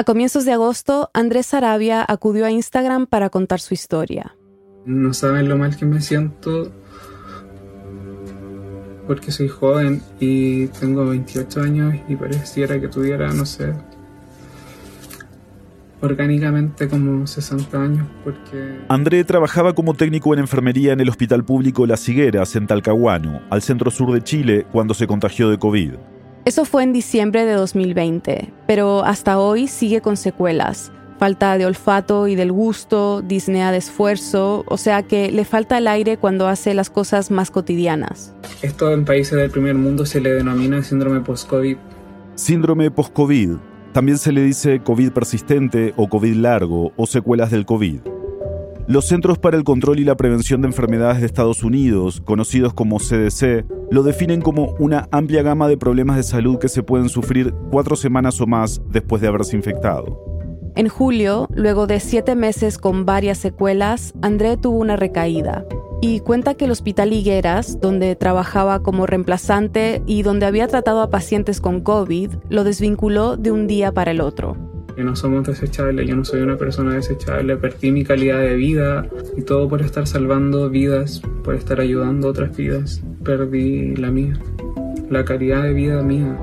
A comienzos de agosto, Andrés Arabia acudió a Instagram para contar su historia. No saben lo mal que me siento porque soy joven y tengo 28 años y pareciera que tuviera, no sé, orgánicamente como 60 años porque... André trabajaba como técnico en enfermería en el Hospital Público Las Higueras en Talcahuano, al centro sur de Chile, cuando se contagió de COVID. Eso fue en diciembre de 2020, pero hasta hoy sigue con secuelas. Falta de olfato y del gusto, disnea de esfuerzo, o sea que le falta el aire cuando hace las cosas más cotidianas. Esto en países del primer mundo se le denomina síndrome post-COVID. Síndrome post-COVID también se le dice COVID persistente o COVID largo o secuelas del COVID. Los Centros para el Control y la Prevención de Enfermedades de Estados Unidos, conocidos como CDC, lo definen como una amplia gama de problemas de salud que se pueden sufrir cuatro semanas o más después de haberse infectado. En julio, luego de siete meses con varias secuelas, André tuvo una recaída y cuenta que el Hospital Higueras, donde trabajaba como reemplazante y donde había tratado a pacientes con COVID, lo desvinculó de un día para el otro. Que no somos desechables, yo no soy una persona desechable, perdí mi calidad de vida y todo por estar salvando vidas, por estar ayudando a otras vidas, perdí la mía, la calidad de vida mía.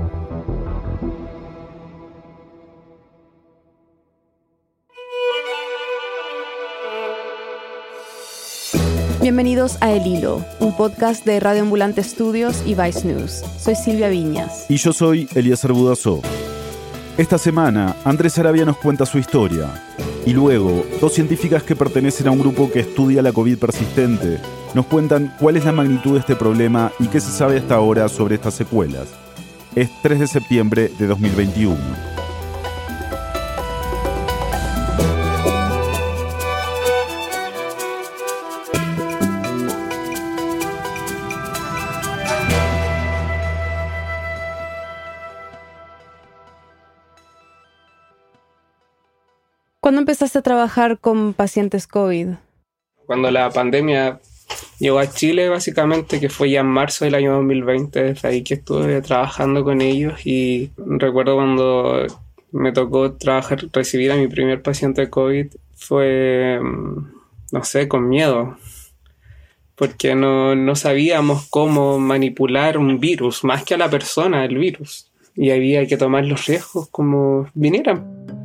Bienvenidos a El Hilo, un podcast de Radio Ambulante Estudios y Vice News. Soy Silvia Viñas. Y yo soy Eliezer Budazó. Esta semana, Andrés Arabia nos cuenta su historia. Y luego, dos científicas que pertenecen a un grupo que estudia la COVID persistente nos cuentan cuál es la magnitud de este problema y qué se sabe hasta ahora sobre estas secuelas. Es 3 de septiembre de 2021. ¿Cuándo empezaste a trabajar con pacientes COVID? Cuando la pandemia llegó a Chile, básicamente, que fue ya en marzo del año 2020, desde ahí que estuve trabajando con ellos y recuerdo cuando me tocó trabajar, recibir a mi primer paciente de COVID, fue, mm, no sé, con miedo, porque no, no sabíamos cómo manipular un virus, más que a la persona, el virus, y había que tomar los riesgos como vinieran.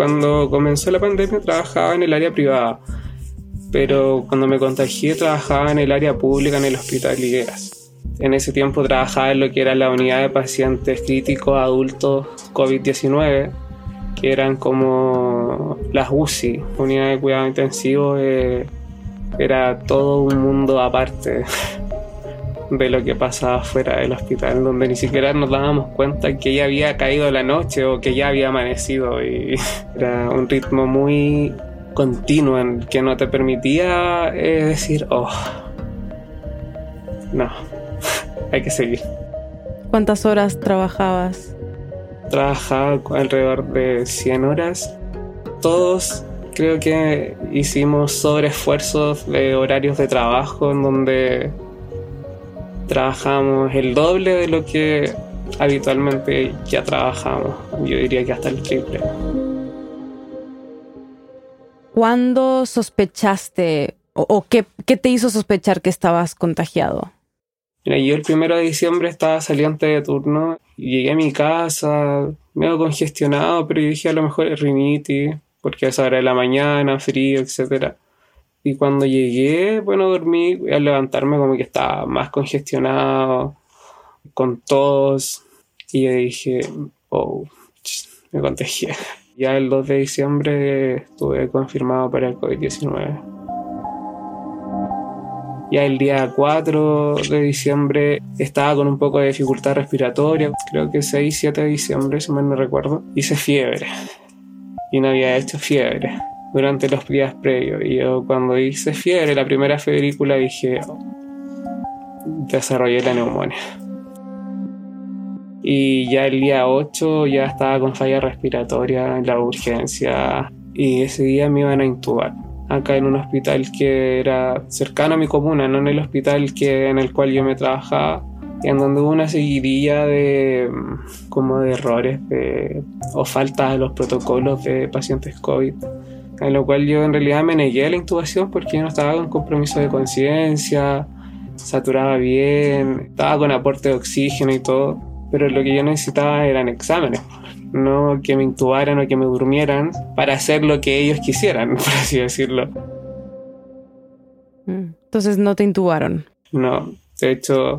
Cuando comenzó la pandemia trabajaba en el área privada, pero cuando me contagié trabajaba en el área pública en el Hospital Ligueras. En ese tiempo trabajaba en lo que era la unidad de pacientes críticos adultos COVID-19, que eran como las UCI, unidad de cuidado intensivo, eh, era todo un mundo aparte. de lo que pasaba fuera del hospital, donde ni siquiera nos dábamos cuenta que ya había caído la noche o que ya había amanecido y era un ritmo muy continuo en que no te permitía eh, decir, oh, no, hay que seguir. ¿Cuántas horas trabajabas? Trabajaba alrededor de 100 horas. Todos creo que hicimos sobreesfuerzos de horarios de trabajo en donde trabajamos el doble de lo que habitualmente ya trabajamos. Yo diría que hasta el triple. ¿Cuándo sospechaste o, qué, te hizo sospechar que estabas contagiado? Mira, yo el primero de diciembre estaba saliente de turno. Llegué a mi casa medio congestionado, pero yo dije a lo mejor es rinitis, porque a esa hora de la mañana, frío, etcétera. Y cuando llegué, bueno, dormí, al levantarme como que estaba más congestionado, con tos, y yo dije, oh, me contagié. Ya el 2 de diciembre estuve confirmado para el COVID-19. Ya el día 4 de diciembre estaba con un poco de dificultad respiratoria, creo que 6, 7 de diciembre, si mal no recuerdo, hice fiebre. Y no había hecho fiebre durante los días previos. Y yo cuando hice fiebre, la primera febrícula, dije, desarrollé la neumonía. Y ya el día 8 ya estaba con falla respiratoria en la urgencia y ese día me iban a intubar acá en un hospital que era cercano a mi comuna, no en el hospital que, en el cual yo me trabajaba, en donde hubo una seguidilla de como de errores o faltas a los protocolos de pacientes COVID, en lo cual yo en realidad me negué a la intubación porque yo no estaba con compromiso de conciencia, saturaba bien, estaba con aporte de oxígeno y todo, pero lo que yo necesitaba eran exámenes, no que me intubaran o que me durmieran para hacer lo que ellos quisieran, por así decirlo. Mm, entonces no te intubaron. No, de hecho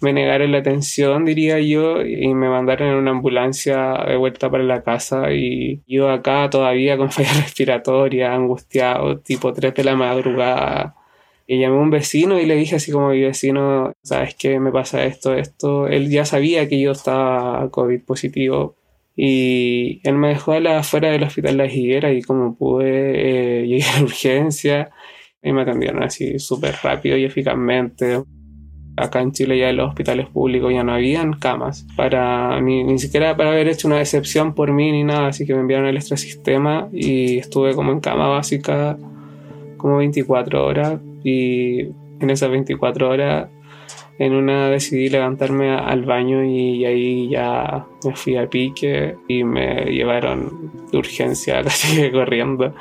me negaron la atención, diría yo, y me mandaron en una ambulancia de vuelta para la casa y yo acá todavía con falla respiratoria, angustiado, tipo 3 de la madrugada. Y llamé a un vecino y le dije así como mi vecino, ¿sabes qué? Me pasa esto, esto. Él ya sabía que yo estaba COVID positivo y él me dejó afuera del hospital La Higuera y como pude, eh, llegué a la urgencia y me atendieron así súper rápido y eficazmente acá en Chile ya en los hospitales públicos ya no habían camas para ni, ni siquiera para haber hecho una excepción por mí ni nada así que me enviaron el extrasistema y estuve como en cama básica como 24 horas y en esas 24 horas en una decidí levantarme al baño y ahí ya me fui a pique y me llevaron de urgencia casi corriendo.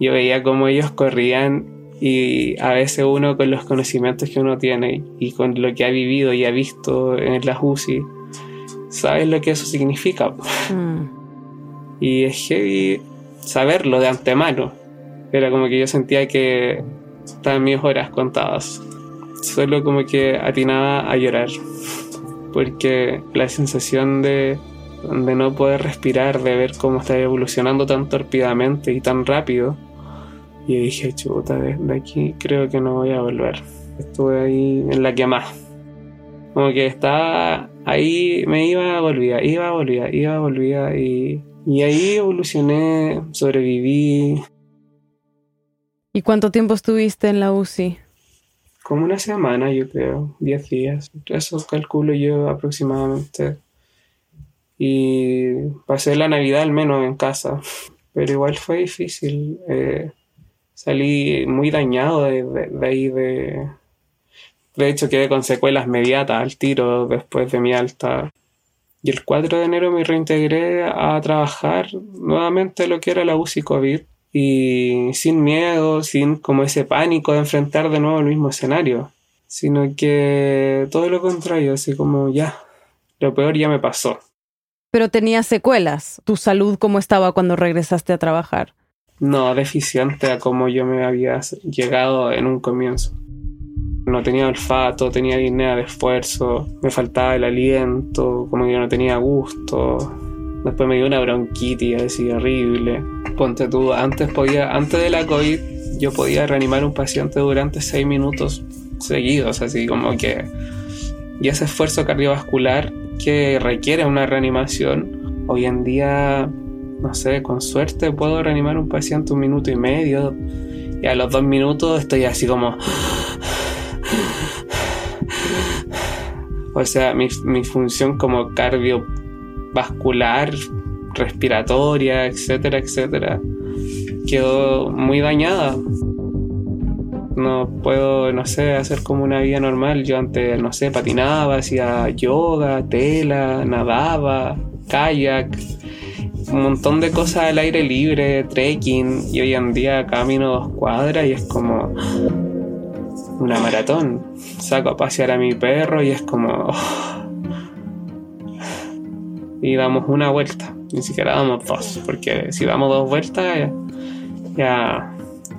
Yo veía cómo ellos corrían y a veces uno con los conocimientos que uno tiene y con lo que ha vivido y ha visto en las UCI, sabes lo que eso significa. Mm. Y es heavy saberlo de antemano. Era como que yo sentía que estaban mis horas contadas. Solo como que atinaba a llorar. Porque la sensación de, de no poder respirar, de ver cómo está evolucionando tan torpidamente y tan rápido, y dije, chuta, de aquí creo que no voy a volver. Estuve ahí en la que más. Como que estaba ahí, me iba, volvía, iba, volvía, iba, volvía. Y, y ahí evolucioné, sobreviví. ¿Y cuánto tiempo estuviste en la UCI? Como una semana, yo creo, 10 días. Eso calculo yo aproximadamente. Y pasé la Navidad al menos en casa. Pero igual fue difícil. Eh, salí muy dañado de, ahí de... De hecho quedé con secuelas mediatas al tiro después de mi alta. Y el 4 de enero me reintegré a trabajar nuevamente lo que era la UCI COVID y sin miedo, sin como ese pánico de enfrentar de nuevo el mismo escenario, sino que todo lo contrario, así como ya, lo peor ya me pasó. Pero tenías secuelas, tu salud cómo estaba cuando regresaste a trabajar no deficiente a como yo me había llegado en un comienzo. No tenía olfato, tenía disnea de esfuerzo, me faltaba el aliento, como que no tenía gusto. Después me dio una bronquitis así horrible. Ponte tú, antes podía, antes de la COVID, yo podía reanimar un paciente durante seis minutos seguidos, así como que. Y ese esfuerzo cardiovascular que requiere una reanimación, hoy en día no sé, con suerte puedo reanimar un paciente un minuto y medio y a los dos minutos estoy así como... O sea, mi, mi función como cardiovascular, respiratoria, etcétera, etcétera, quedó muy dañada. No puedo, no sé, hacer como una vida normal. Yo antes, no sé, patinaba, hacía yoga, tela, nadaba, kayak un montón de cosas al aire libre, trekking, y hoy en día camino dos cuadras y es como una maratón. Saco a pasear a mi perro y es como... Oh. Y damos una vuelta, ni siquiera damos dos, porque si damos dos vueltas ya, ya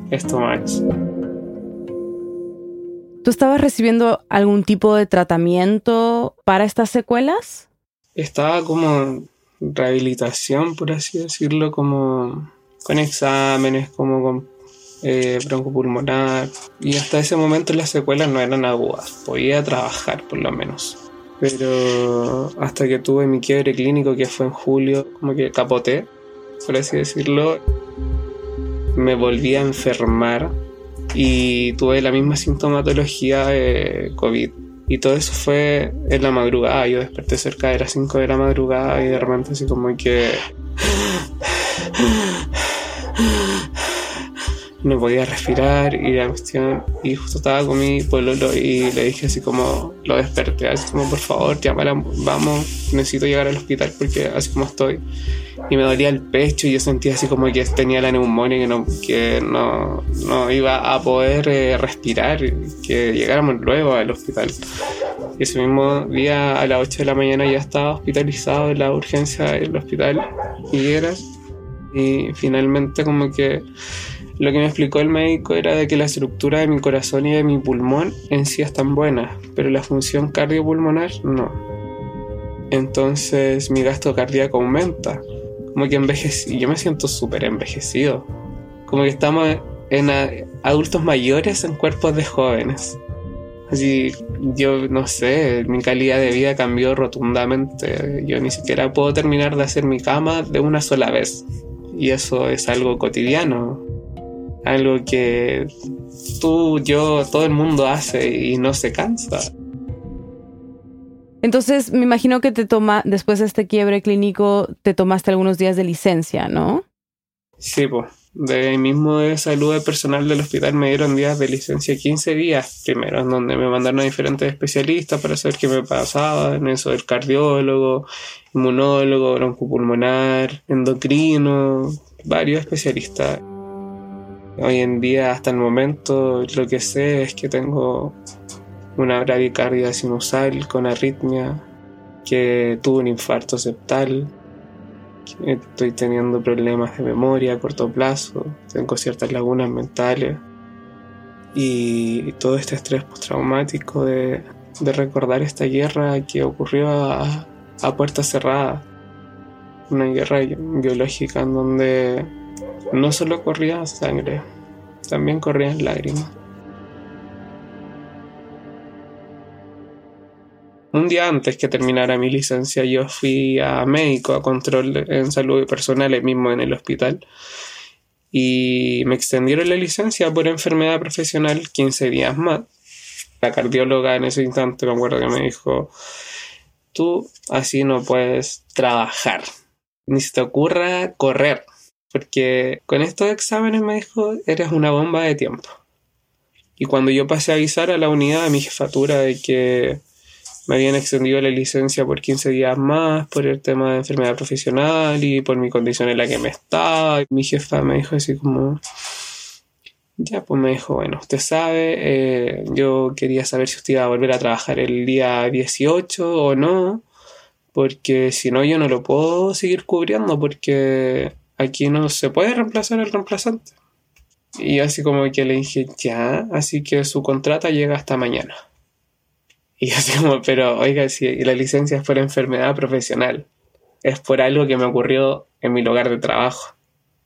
es too much. ¿Tú estabas recibiendo algún tipo de tratamiento para estas secuelas? Estaba como rehabilitación, por así decirlo, como con exámenes, como con eh, broncopulmonar. Y hasta ese momento las secuelas no eran agudas, podía trabajar por lo menos. Pero hasta que tuve mi quiebre clínico, que fue en julio, como que capoté, por así decirlo, me volví a enfermar y tuve la misma sintomatología de COVID y todo eso fue en la madrugada. Yo desperté cerca de las 5 de la madrugada y de repente así como que... no podía respirar y la cuestión y justo estaba con mi pololo y le dije así como lo desperté así como por favor llámala vamos necesito llegar al hospital porque así como estoy y me dolía el pecho y yo sentía así como que tenía la neumonía que no, que no, no iba a poder eh, respirar que llegáramos luego al hospital. Y ese mismo día a las 8 de la mañana ya estaba hospitalizado en la urgencia del hospital y era y finalmente como que lo que me explicó el médico era de que la estructura de mi corazón y de mi pulmón en sí están buenas, pero la función cardiopulmonar no. Entonces mi gasto cardíaco aumenta. Como que envejeci yo me siento súper envejecido. Como que estamos en adultos mayores en cuerpos de jóvenes. Así, yo no sé, mi calidad de vida cambió rotundamente. Yo ni siquiera puedo terminar de hacer mi cama de una sola vez. Y eso es algo cotidiano algo que tú, yo, todo el mundo hace y no se cansa. Entonces, me imagino que te toma, después de este quiebre clínico, te tomaste algunos días de licencia, ¿no? Sí, pues. De mismo de salud personal del hospital me dieron días de licencia 15 días primero, en donde me mandaron a diferentes especialistas para saber qué me pasaba, en eso del cardiólogo, inmunólogo, broncopulmonar, endocrino, varios especialistas. Hoy en día, hasta el momento, lo que sé es que tengo una bradicardia sinusal con arritmia, que tuve un infarto septal, que estoy teniendo problemas de memoria a corto plazo, tengo ciertas lagunas mentales y todo este estrés postraumático de, de recordar esta guerra que ocurrió a, a puerta cerrada, una guerra biológica en donde no solo corría sangre, también corrían lágrimas. Un día antes que terminara mi licencia, yo fui a médico a control en salud personal mismo en el hospital y me extendieron la licencia por enfermedad profesional 15 días más. La cardióloga en ese instante me acuerdo que me dijo, tú así no puedes trabajar, ni se te ocurra correr. Porque con estos exámenes me dijo, eres una bomba de tiempo. Y cuando yo pasé a avisar a la unidad, a mi jefatura, de que me habían extendido la licencia por 15 días más por el tema de enfermedad profesional y por mi condición en la que me estaba, mi jefa me dijo así como, ya, pues me dijo, bueno, usted sabe, eh, yo quería saber si usted iba a volver a trabajar el día 18 o no, porque si no yo no lo puedo seguir cubriendo porque aquí no se puede reemplazar el reemplazante. Y así como que le dije, ya, así que su contrata llega hasta mañana. Y así como, pero oiga, si la licencia es por enfermedad profesional, es por algo que me ocurrió en mi lugar de trabajo.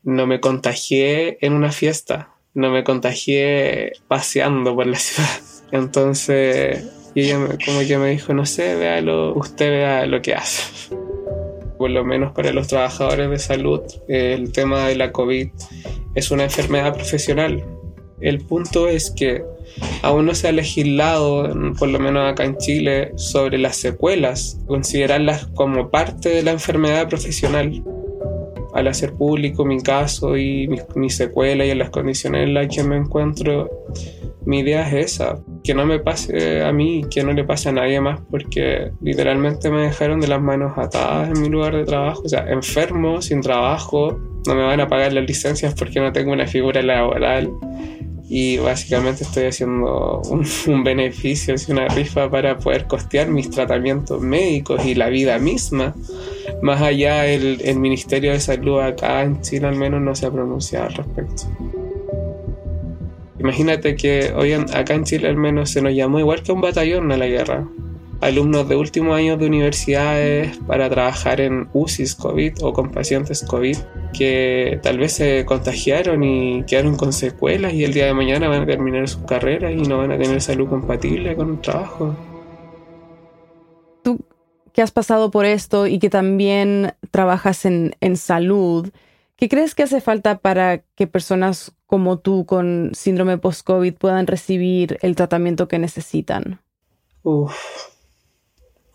No me contagié en una fiesta, no me contagié paseando por la ciudad. Entonces, y ella como que me dijo, no sé, véalo, usted vea lo que hace por lo menos para los trabajadores de salud, el tema de la COVID es una enfermedad profesional. El punto es que aún no se ha legislado, por lo menos acá en Chile, sobre las secuelas, considerarlas como parte de la enfermedad profesional. Al hacer público mi caso y mi, mi secuela y en las condiciones en las que me encuentro, mi idea es esa, que no me pase a mí, que no le pase a nadie más, porque literalmente me dejaron de las manos atadas en mi lugar de trabajo, o sea, enfermo, sin trabajo, no me van a pagar las licencias porque no tengo una figura laboral y básicamente estoy haciendo un, beneficio, una rifa para poder costear mis tratamientos médicos y la vida misma. Más allá, el, el Ministerio de Salud acá en Chile al menos no se ha pronunciado al respecto. Imagínate que hoy acá en Chile al menos se nos llamó igual que un batallón a la guerra. Alumnos de últimos años de universidades para trabajar en UCIs COVID o con pacientes COVID que tal vez se contagiaron y quedaron con secuelas y el día de mañana van a terminar sus carreras y no van a tener salud compatible con el trabajo. Tú que has pasado por esto y que también trabajas en, en salud, ¿qué crees que hace falta para que personas como tú con síndrome post-COVID puedan recibir el tratamiento que necesitan? Uf,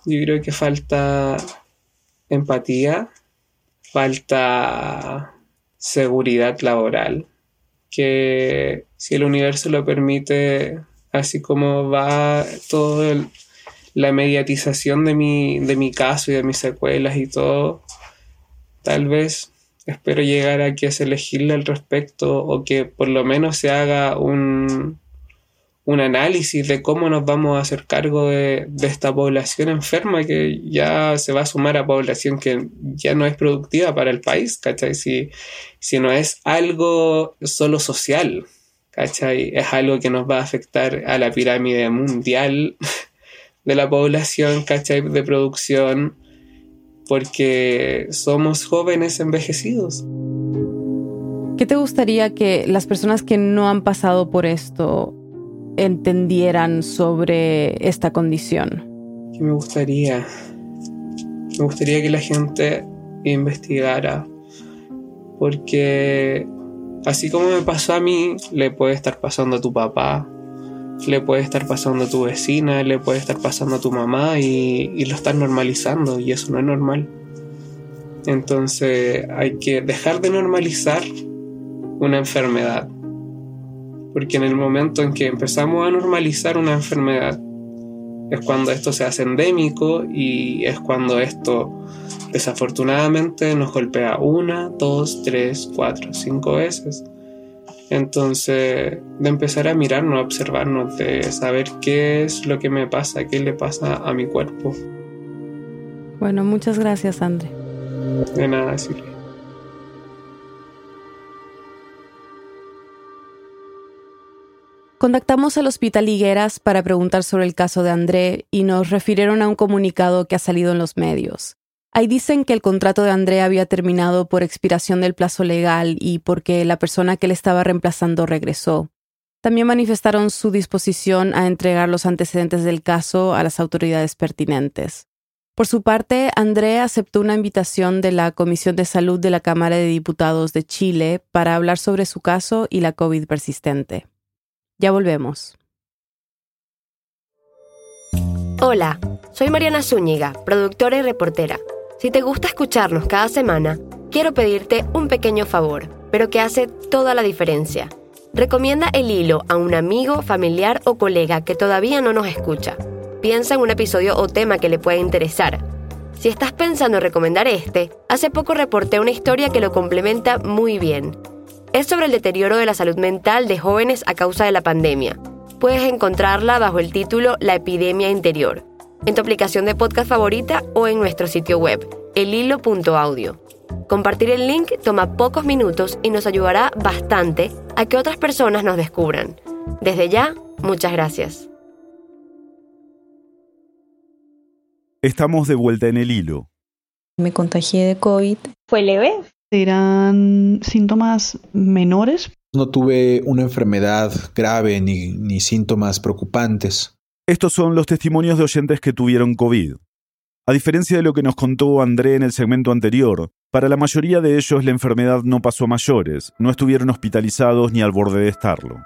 yo creo que falta empatía, falta seguridad laboral, que si el universo lo permite, así como va toda la mediatización de mi, de mi caso y de mis secuelas y todo, tal vez espero llegar a que se legisle al respecto o que por lo menos se haga un, un análisis de cómo nos vamos a hacer cargo de, esta población enferma que ya se va a sumar a población que ya no es productiva para el país, ¿cachai? Si, si no es algo solo social, ¿cachai? Es algo que nos va a afectar a la pirámide mundial de la población, ¿cachai? De producción, porque somos jóvenes envejecidos. ¿Qué te gustaría que las personas que no han pasado por esto entendieran sobre esta condición? ¿Qué me gustaría? Me gustaría que la gente investigara, porque así como me pasó a mí, le puede estar pasando a tu papá, le puede estar pasando a tu vecina, le puede estar pasando a tu mamá y, y lo están normalizando y eso no es normal. Entonces hay que dejar de normalizar una enfermedad porque en el momento en que empezamos a normalizar una enfermedad, es cuando esto se hace endémico y es cuando esto desafortunadamente nos golpea una, dos, tres, cuatro, cinco veces. Entonces, de empezar a mirarnos, a observarnos, de saber qué es lo que me pasa, qué le pasa a mi cuerpo. Bueno, muchas gracias, André. De nada, Silvia. Contactamos al Hospital Higueras para preguntar sobre el caso de André y nos refirieron a un comunicado que ha salido en los medios. Ahí dicen que el contrato de André había terminado por expiración del plazo legal y porque la persona que le estaba reemplazando regresó. También manifestaron su disposición a entregar los antecedentes del caso a las autoridades pertinentes. Por su parte, André aceptó una invitación de la Comisión de Salud de la Cámara de Diputados de Chile para hablar sobre su caso y la COVID persistente. Ya volvemos. Hola, soy Mariana Zúñiga, productora y reportera. Si te gusta escucharnos cada semana, quiero pedirte un pequeño favor, pero que hace toda la diferencia. Recomienda el hilo a un amigo, familiar o colega que todavía no nos escucha. Piensa en un episodio o tema que le pueda interesar. Si estás pensando en recomendar este, hace poco reporté una historia que lo complementa muy bien es sobre el deterioro de la salud mental de jóvenes a causa de la pandemia. Puedes encontrarla bajo el título La epidemia interior, en tu aplicación de podcast favorita o en nuestro sitio web, elhilo.audio. Compartir el link toma pocos minutos y nos ayudará bastante a que otras personas nos descubran. Desde ya, muchas gracias. Estamos de vuelta en el hilo. Me contagié de COVID. ¿Fue leve? eran síntomas menores. No tuve una enfermedad grave ni, ni síntomas preocupantes. Estos son los testimonios de oyentes que tuvieron COVID. A diferencia de lo que nos contó André en el segmento anterior, para la mayoría de ellos la enfermedad no pasó a mayores, no estuvieron hospitalizados ni al borde de estarlo.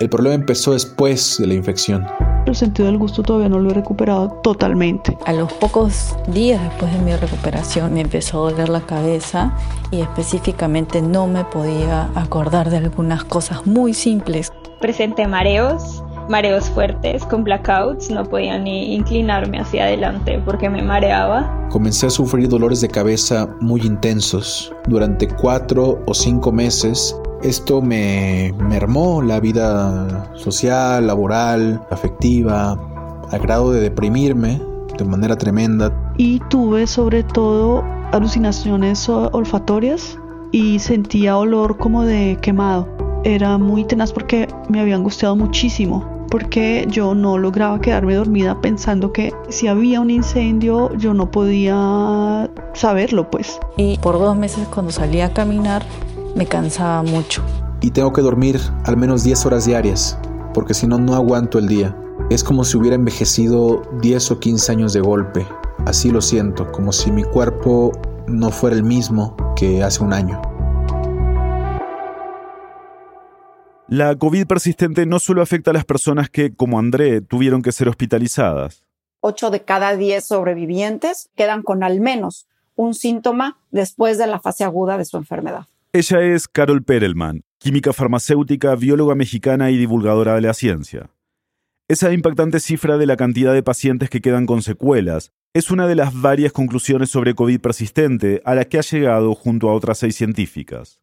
El problema empezó después de la infección. El sentido del gusto todavía no lo he recuperado totalmente. A los pocos días después de mi recuperación me empezó a doler la cabeza y específicamente no me podía acordar de algunas cosas muy simples. Presenté mareos, mareos fuertes con blackouts, no podía ni inclinarme hacia adelante porque me mareaba. Comencé a sufrir dolores de cabeza muy intensos. Durante cuatro o cinco meses esto me mermó la vida social, laboral, afectiva, al grado de deprimirme de manera tremenda. Y tuve sobre todo alucinaciones olfatorias y sentía olor como de quemado. Era muy tenaz porque me había angustiado muchísimo porque yo no lograba quedarme dormida pensando que si había un incendio yo no podía saberlo pues. Y por dos meses cuando salía a caminar me cansaba mucho. Y tengo que dormir al menos 10 horas diarias, porque si no, no aguanto el día. Es como si hubiera envejecido 10 o 15 años de golpe. Así lo siento, como si mi cuerpo no fuera el mismo que hace un año. La COVID persistente no solo afecta a las personas que, como André, tuvieron que ser hospitalizadas. 8 de cada 10 sobrevivientes quedan con al menos un síntoma después de la fase aguda de su enfermedad. Ella es Carol Perelman, química farmacéutica, bióloga mexicana y divulgadora de la ciencia. Esa impactante cifra de la cantidad de pacientes que quedan con secuelas es una de las varias conclusiones sobre COVID persistente a la que ha llegado junto a otras seis científicas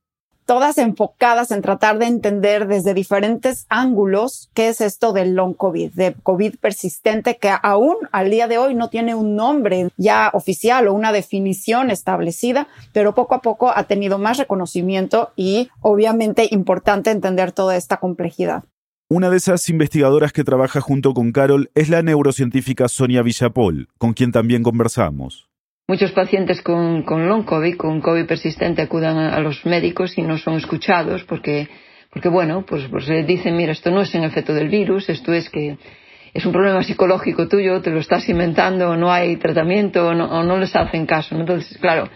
todas enfocadas en tratar de entender desde diferentes ángulos qué es esto del long COVID, de COVID persistente, que aún al día de hoy no tiene un nombre ya oficial o una definición establecida, pero poco a poco ha tenido más reconocimiento y obviamente importante entender toda esta complejidad. Una de esas investigadoras que trabaja junto con Carol es la neurocientífica Sonia Villapol, con quien también conversamos. Muchos pacientes con, long COVID, con COVID persistente, acudan a, los médicos y no son escuchados porque, porque bueno, pues, pues dicen, mira, esto no es en efecto del virus, esto es que es un problema psicológico tuyo, te lo estás inventando, no hay tratamiento, o no les hacen caso. Entonces, claro,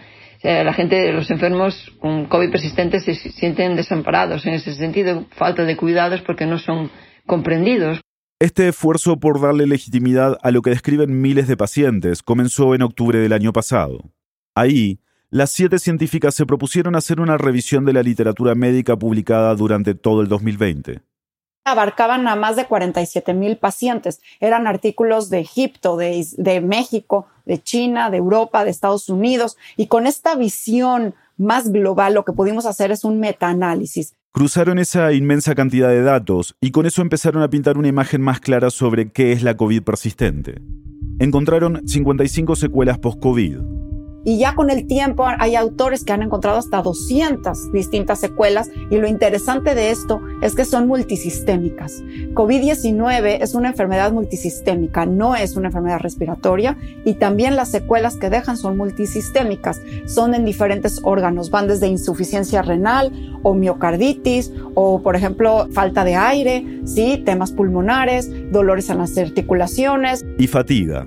la gente, los enfermos con COVID persistente se sienten desamparados en ese sentido, falta de cuidados porque no son comprendidos. Este esfuerzo por darle legitimidad a lo que describen miles de pacientes comenzó en octubre del año pasado. Ahí, las siete científicas se propusieron hacer una revisión de la literatura médica publicada durante todo el 2020 abarcaban a más de 47 mil pacientes. Eran artículos de Egipto, de, de, México, de China, de Europa, de Estados Unidos. Y con esta visión más global, lo que pudimos hacer es un metaanálisis. Cruzaron esa inmensa cantidad de datos y con eso empezaron a pintar una imagen más clara sobre qué es la COVID persistente. Encontraron 55 secuelas post-COVID, y ya con el tiempo hay autores que han encontrado hasta 200 distintas secuelas y lo interesante de esto es que son multisistémicas. COVID-19 es una enfermedad multisistémica, no es una enfermedad respiratoria y también las secuelas que dejan son multisistémicas, son en diferentes órganos, van desde insuficiencia renal o miocarditis o por ejemplo falta de aire, sí, temas pulmonares, dolores en las articulaciones y fatiga.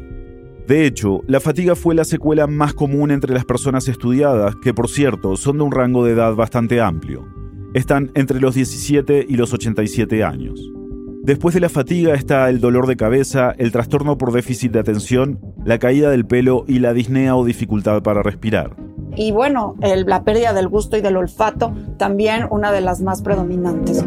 De hecho, la fatiga fue la secuela más común entre las personas estudiadas, que por cierto son de un rango de edad bastante amplio. Están entre los 17 y los 87 años. Después de la fatiga está el dolor de cabeza, el trastorno por déficit de atención, la caída del pelo y la disnea o dificultad para respirar. Y bueno, la pérdida del gusto y del olfato también una de las más predominantes.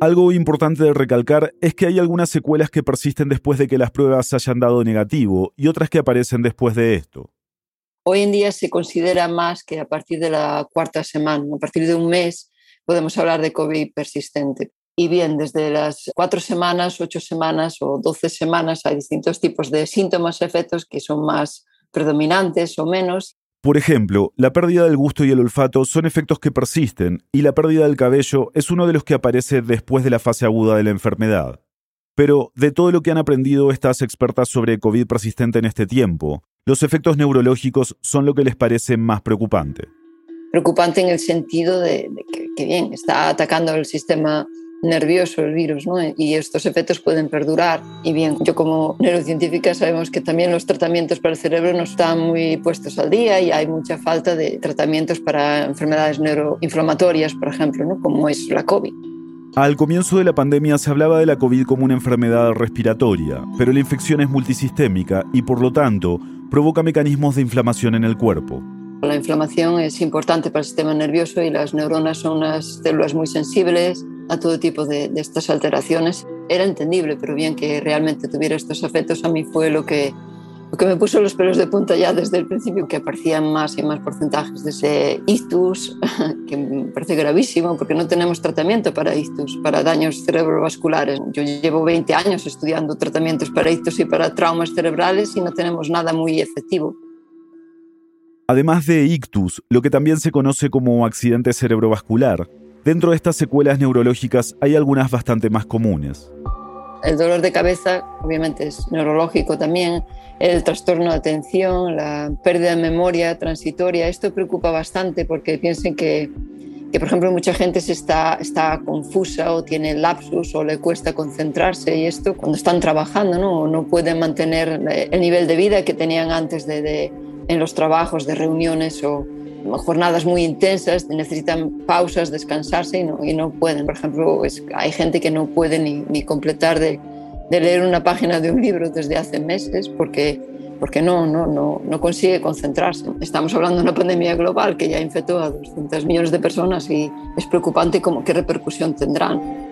Algo importante de recalcar es que hay algunas secuelas que persisten después de que las pruebas hayan dado negativo y otras que aparecen después de esto. Hoy en día se considera más que a partir de la cuarta semana, a partir de un mes, podemos hablar de COVID persistente. Y bien, desde las cuatro semanas, ocho semanas o doce semanas hay distintos tipos de síntomas, efectos que son más predominantes o menos por ejemplo, la pérdida del gusto y el olfato son efectos que persisten, y la pérdida del cabello es uno de los que aparece después de la fase aguda de la enfermedad. Pero, de todo lo que han aprendido estas expertas sobre COVID persistente en este tiempo, los efectos neurológicos son lo que les parece más preocupante. Preocupante en el sentido de, que, bien, está atacando el sistema nervioso el virus, ¿no? Y estos efectos pueden perdurar. Y bien, yo como neurocientífica sabemos que también los tratamientos para el cerebro no están muy puestos al día y hay mucha falta de tratamientos para enfermedades neuroinflamatorias, por ejemplo, ¿no? Como es la COVID. Al comienzo de la pandemia se hablaba de la COVID como una enfermedad respiratoria, pero la infección es multisistémica y por lo tanto provoca mecanismos de inflamación en el cuerpo. La inflamación es importante para el sistema nervioso y las neuronas son unas células muy sensibles a todo tipo de, estas alteraciones. Era entendible, pero bien que realmente tuviera estos efectos a mí fue lo que, lo que me puso los pelos de punta ya desde el principio, que aparecían más y más porcentajes de ese ictus, que me parece gravísimo porque no tenemos tratamiento para ictus, para daños cerebrovasculares. Yo llevo 20 años estudiando tratamientos para ictus y para traumas cerebrales y no tenemos nada muy efectivo. Además de ictus, lo que también se conoce como accidente cerebrovascular, Dentro de estas secuelas neurológicas hay algunas bastante más comunes. El dolor de cabeza, obviamente, es neurológico también. El trastorno de atención, la pérdida de memoria transitoria. Esto preocupa bastante porque piensen que, que por ejemplo, mucha gente se está, está confusa o tiene lapsus o le cuesta concentrarse y esto cuando están trabajando no, no pueden mantener el nivel de vida que tenían antes de, de en los trabajos, de reuniones o, jornadas muy intensas, necesitan pausas, descansarse y no, y no pueden. Por ejemplo, hay gente que no puede ni, ni completar de, de, leer una página de un libro desde hace meses porque porque no, no, no, no consigue concentrarse. Estamos hablando de una pandemia global que ya infectó a 200 millones de personas y es preocupante cómo, qué repercusión tendrán.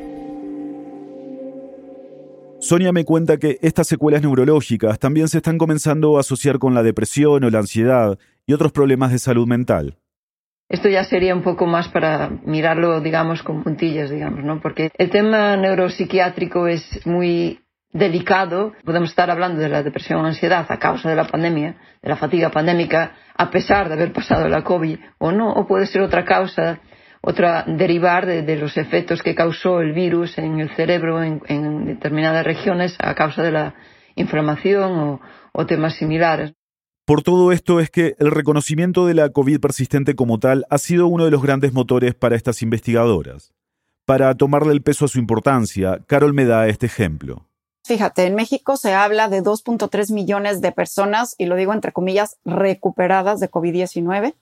Sonia me cuenta que estas secuelas neurológicas también se están comenzando a asociar con la depresión o la ansiedad y otros problemas de salud mental. Esto ya sería un poco más para mirarlo, digamos, con puntillas, digamos, ¿no? Porque el tema neuropsiquiátrico es muy delicado. Podemos estar hablando de la depresión o ansiedad a causa de la pandemia, de la fatiga pandémica, a pesar de haber pasado la COVID, o no, o puede ser otra causa, otra derivar de, los efectos que causó el virus en el cerebro en, determinadas regiones a causa de la inflamación o temas similares. Por todo esto es que el reconocimiento de la COVID persistente como tal ha sido uno de los grandes motores para estas investigadoras. Para tomarle el peso a su importancia, Carol me da este ejemplo. Fíjate, en México se habla de 2.3 millones de personas, y lo digo entre comillas, recuperadas de COVID-19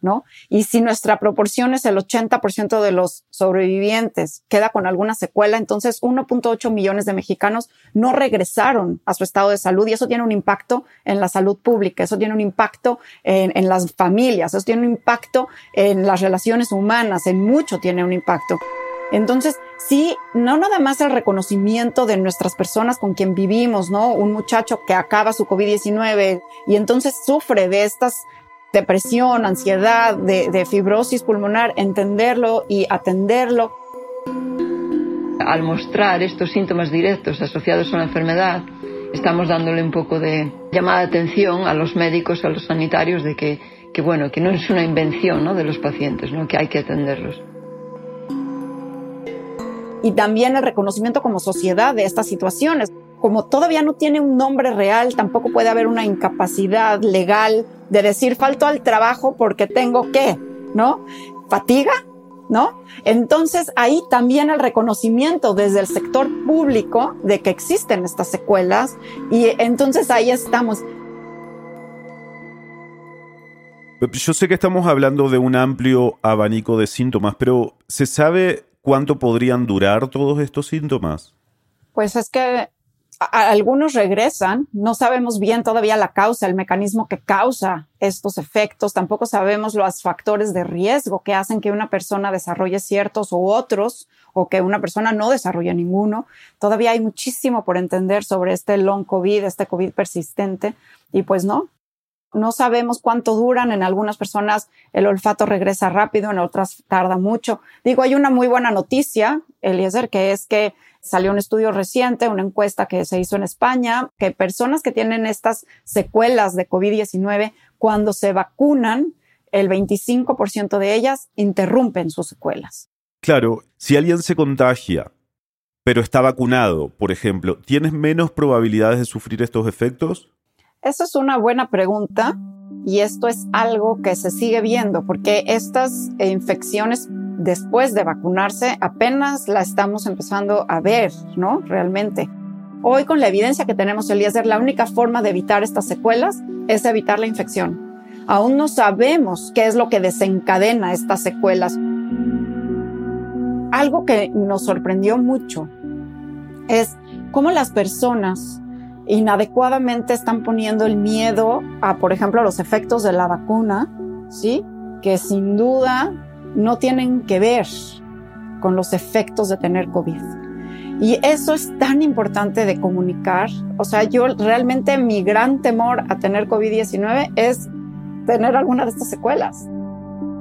¿no? Y si nuestra proporción es el 80% de los sobrevivientes queda con alguna secuela, entonces 1.8 millones de mexicanos no regresaron a su estado de salud y eso tiene un impacto en la salud pública, eso tiene un impacto en, en las familias, eso tiene un impacto en las relaciones humanas, en mucho tiene un impacto. Entonces, sí, no nada más el reconocimiento de nuestras personas con quien vivimos, ¿no? Un muchacho que acaba su COVID-19 y entonces sufre de estas depresión, ansiedad, de, fibrosis pulmonar, entenderlo y atenderlo. Al mostrar estos síntomas directos asociados a la enfermedad, estamos dándole un poco de llamada de atención a los médicos, a los sanitarios, de que, que bueno, que no es una invención ¿no? de los pacientes, ¿no? que hay que atenderlos. Y también el reconocimiento como sociedad de estas situaciones como todavía no tiene un nombre real, tampoco puede haber una incapacidad legal de decir falto al trabajo porque tengo qué, ¿no? Fatiga, ¿no? Entonces ahí también el reconocimiento desde el sector público de que existen estas secuelas y entonces ahí estamos. Yo sé que estamos hablando de un amplio abanico de síntomas, pero ¿se sabe cuánto podrían durar todos estos síntomas? Pues es que algunos regresan, no sabemos bien todavía la causa, el mecanismo que causa estos efectos, tampoco sabemos los factores de riesgo que hacen que una persona desarrolle ciertos u otros o que una persona no desarrolle ninguno. Todavía hay muchísimo por entender sobre este long COVID, este COVID persistente y pues no, no sabemos cuánto duran. En algunas personas el olfato regresa rápido, en otras tarda mucho. Digo, hay una muy buena noticia, Eliezer, que es que Salió un estudio reciente, una encuesta que se hizo en España, que personas que tienen estas secuelas de COVID-19, cuando se vacunan, el 25% de ellas interrumpen sus secuelas. Claro, si alguien se contagia, pero está vacunado, por ejemplo, ¿tienes menos probabilidades de sufrir estos efectos? Esa es una buena pregunta y esto es algo que se sigue viendo porque estas infecciones después de vacunarse apenas la estamos empezando a ver, ¿no? Realmente. Hoy con la evidencia que tenemos, Eliezer, la única forma de evitar estas secuelas es evitar la infección. Aún no sabemos qué es lo que desencadena estas secuelas. Algo que nos sorprendió mucho es cómo las personas inadecuadamente están poniendo el miedo a, por ejemplo, los efectos de la vacuna, ¿sí? Que sin duda no tienen que ver con los efectos de tener COVID. Y eso es tan importante de comunicar. O sea, yo realmente mi gran temor a tener COVID-19 es tener alguna de estas secuelas.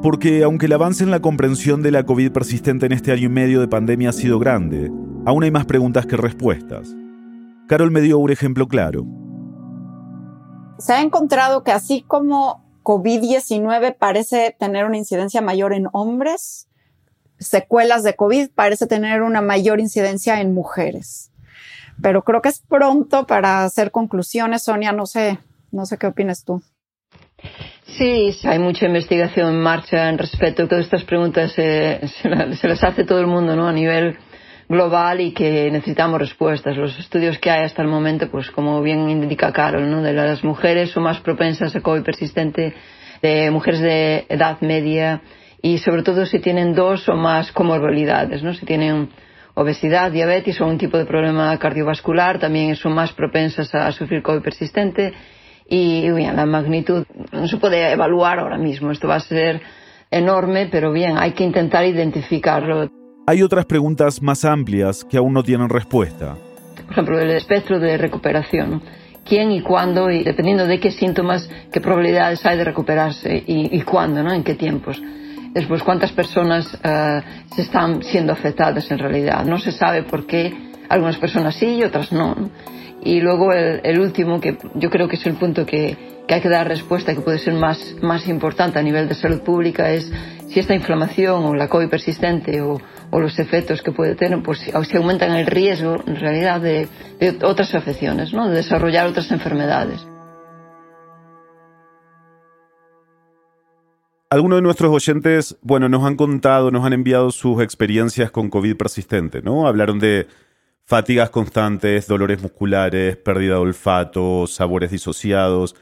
Porque aunque el avance en la comprensión de la COVID persistente en este año y medio de pandemia ha sido grande, aún hay más preguntas que respuestas. Carol me dio un ejemplo claro. Se ha encontrado que así como COVID-19 parece tener una incidencia mayor en hombres, secuelas de COVID parece tener una mayor incidencia en mujeres. Pero creo que es pronto para hacer conclusiones, Sonia, no sé, no sé qué opinas tú. Sí, hay mucha investigación en marcha en respecto a todas estas preguntas. Eh, se, se, las hace todo el mundo, ¿no? A nivel global y que necesitamos respuestas. Los estudios que hay hasta el momento, pues como bien indica Carol, ¿no? de las mujeres son más propensas a COVID persistente, de mujeres de edad media y sobre todo si tienen dos o más comorbilidades, ¿no? si tienen obesidad, diabetes o un tipo de problema cardiovascular, también son más propensas a sufrir COVID persistente y bien, la magnitud no se puede evaluar ahora mismo. Esto va a ser enorme, pero bien, hay que intentar identificarlo. Hay otras preguntas más amplias que aún no tienen respuesta. Por ejemplo, el espectro de recuperación. ¿Quién y cuándo? Y dependiendo de qué síntomas, qué probabilidades hay de recuperarse y, cuándo, ¿no? En qué tiempos. Después, cuántas personas uh, se están siendo afectadas en realidad. No se sabe por qué algunas personas sí y otras no. Y luego el, último, que yo creo que es el punto que, hay que dar respuesta, que puede ser más, más importante a nivel de salud pública, es si esta inflamación o la COVID persistente o, los efectos que puede tener, pues si aumentan el riesgo en realidad de, otras afecciones, ¿no? de desarrollar otras enfermedades. Algunos de nuestros oyentes, bueno, nos han contado, nos han enviado sus experiencias con COVID persistente, ¿no? Hablaron de fatigas constantes, dolores musculares, pérdida de olfato, sabores disociados.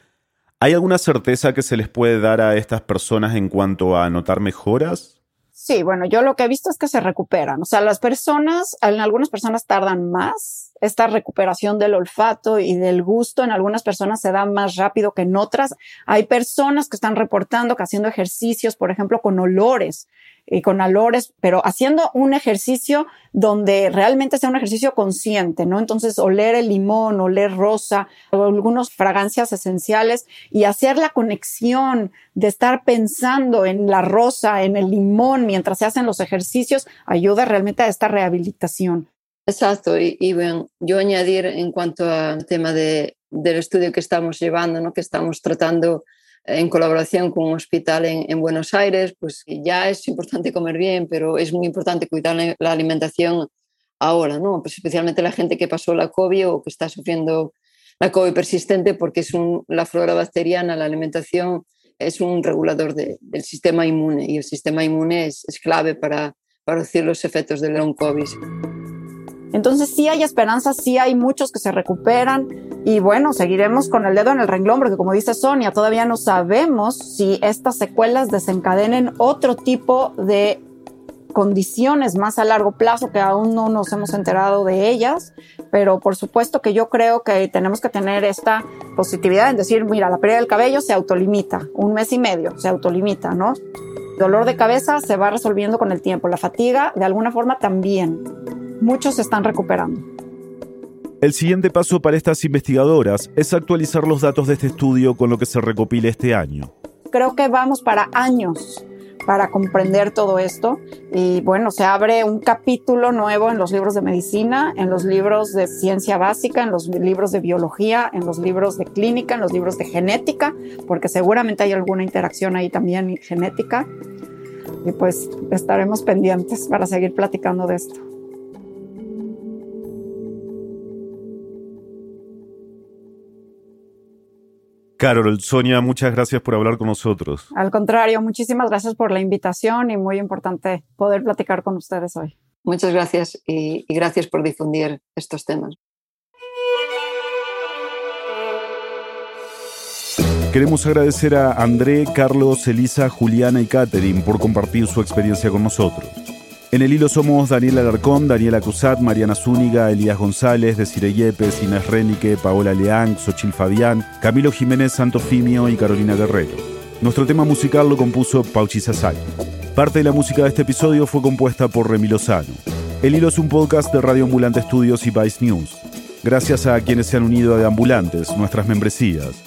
¿Hay alguna certeza que se les puede dar a estas personas en cuanto a notar mejoras? Sí, bueno, yo lo que he visto es que se recuperan. O sea, las personas, en algunas personas tardan más. Esta recuperación del olfato y del gusto en algunas personas se da más rápido que en otras. Hay personas que están reportando que haciendo ejercicios, por ejemplo, con olores, y con alores, pero haciendo un ejercicio donde realmente sea un ejercicio consciente, ¿no? Entonces, oler el limón, oler rosa, o algunas fragancias esenciales y hacer la conexión de estar pensando en la rosa, en el limón mientras se hacen los ejercicios, ayuda realmente a esta rehabilitación. Exacto, y, y bueno, yo añadir en cuanto al tema de, del estudio que estamos llevando, ¿no? que estamos tratando en colaboración con un hospital en, Buenos Aires, pues ya es importante comer bien, pero es muy importante cuidar la alimentación ahora, ¿no? Pues especialmente la gente que pasó la COVID o que está sufriendo la COVID persistente, porque es la flora bacteriana, la alimentación es un regulador del sistema inmune y el sistema inmune es, clave para, para reducir los efectos del long COVID. Entonces sí hay esperanza, sí hay muchos que se recuperan y bueno, seguiremos con el dedo en el renglón porque como dice Sonia, todavía no sabemos si estas secuelas desencadenen otro tipo de condiciones más a largo plazo que aún no nos hemos enterado de ellas, pero por supuesto que yo creo que tenemos que tener esta positividad en decir, mira, la pérdida del cabello se autolimita, un mes y medio se autolimita, ¿no? dolor de cabeza se va resolviendo con el tiempo, la fatiga de alguna forma también muchos se están recuperando. El siguiente paso para estas investigadoras es actualizar los datos de este estudio con lo que se recopile este año. Creo que vamos para años para comprender todo esto. Y bueno, se abre un capítulo nuevo en los libros de medicina, en los libros de ciencia básica, en los libros de biología, en los libros de clínica, en los libros de genética, porque seguramente hay alguna interacción ahí también genética. Y pues estaremos pendientes para seguir platicando de esto. Carol, Sonia, muchas gracias por hablar con nosotros. Al contrario, muchísimas gracias por la invitación y muy importante poder platicar con ustedes hoy. Muchas gracias y, gracias por difundir estos temas. Queremos agradecer a André, Carlos, Elisa, Juliana y Catherine por compartir su experiencia con nosotros. En el hilo somos Daniel Alarcón, Daniela Cusat, Mariana Zúñiga, Elías González, Desiree Yepes, Inés Renique, Paola Leán, Xochil Fabián, Camilo Jiménez Santofimio y Carolina Guerrero. Nuestro tema musical lo compuso Pauchi Sasaki. Parte de la música de este episodio fue compuesta por Remi Lozano. El hilo es un podcast de Radio Ambulante Estudios y Vice News. Gracias a quienes se han unido a De Ambulantes, nuestras membresías.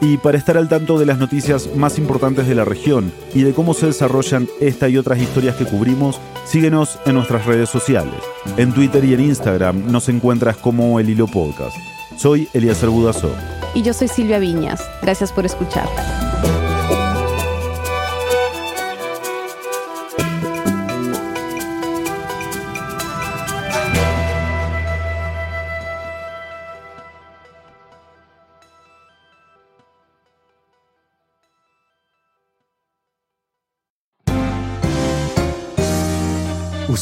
Y para estar al tanto de las noticias más importantes de la región y de cómo se desarrollan esta y otras historias que cubrimos, síguenos en nuestras redes sociales. En Twitter y en Instagram nos encuentras como El Hilo Podcast. Soy Elías Budazó. Y yo soy Silvia Viñas. Gracias por escuchar.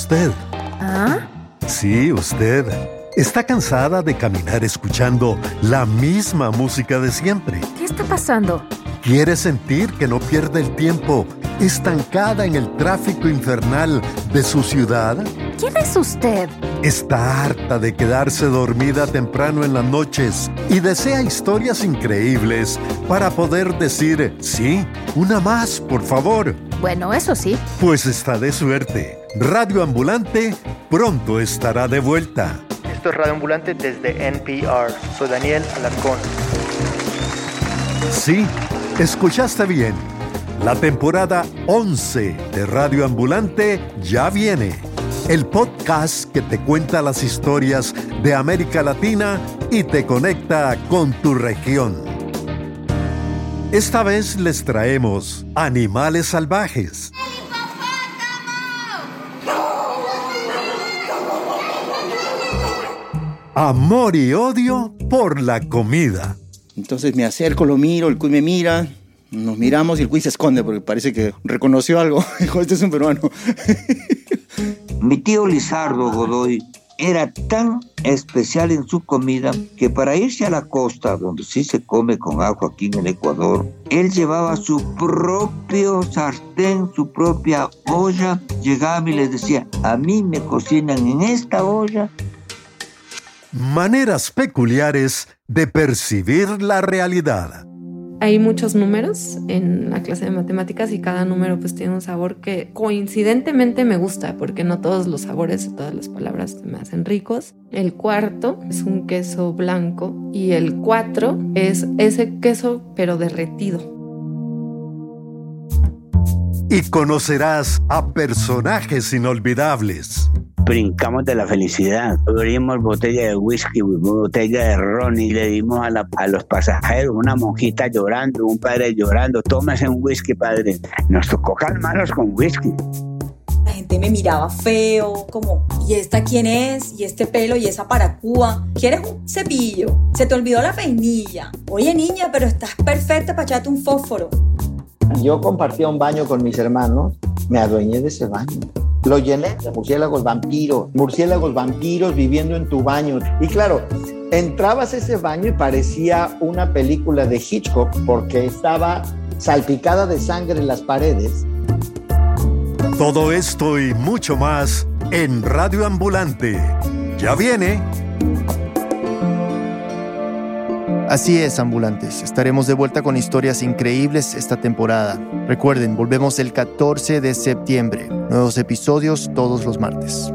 Usted. ¿Ah? Sí, usted. ¿Está cansada de caminar escuchando la misma música de siempre? ¿Qué está pasando? ¿Quiere sentir que no pierde el tiempo estancada en el tráfico infernal de su ciudad? ¿Quién es usted? Está harta de quedarse dormida temprano en las noches y desea historias increíbles para poder decir, sí, una más, por favor. Bueno, eso sí. Pues está de suerte. Radio Ambulante pronto estará de vuelta. Esto es Radio Ambulante desde NPR. Soy Daniel Alarcón. Sí, escuchaste bien. La temporada 11 de Radio Ambulante ya viene. El podcast que te cuenta las historias de América Latina y te conecta con tu región. Esta vez les traemos animales salvajes. Amor y odio por la comida. Entonces me acerco, lo miro, el cuy me mira, nos miramos y el cuy se esconde porque parece que reconoció algo. Dijo, este es un peruano. Mi tío Lizardo Godoy era tan especial en su comida que para irse a la costa, donde sí se come con ajo aquí en el Ecuador, él llevaba su propio sartén, su propia olla, llegaba y les decía, a mí me cocinan en esta olla maneras peculiares de percibir la realidad. Hay muchos números en la clase de matemáticas y cada número pues tiene un sabor que coincidentemente me gusta porque no todos los sabores de todas las palabras me hacen ricos. El cuarto es un queso blanco y el cuatro es ese queso pero derretido. Y conocerás a personajes inolvidables brincamos de la felicidad. Abrimos botella de whisky, botella de ron y le dimos a, a, los pasajeros una monjita llorando, un padre llorando. Tómese un whisky, padre. Nos tocó calmarnos con whisky. La gente me miraba feo, como, ¿y esta quién es? ¿Y este pelo? ¿Y esa paracúa? ¿Quieres un cepillo? ¿Se te olvidó la peinilla? Oye, niña, pero estás perfecta para echarte un fósforo. Yo compartía un baño con mis hermanos, me adueñé de ese baño lo llené de murciélagos vampiros, murciélagos vampiros viviendo en tu baño. Y claro, entrabas a ese baño y parecía una película de Hitchcock porque estaba salpicada de sangre en las paredes. Todo esto y mucho más en Radio Ambulante. Ya viene. Así es, ambulantes. Estaremos de vuelta con historias increíbles esta temporada. Recuerden, volvemos el 14 de septiembre. Nuevos episodios todos los martes.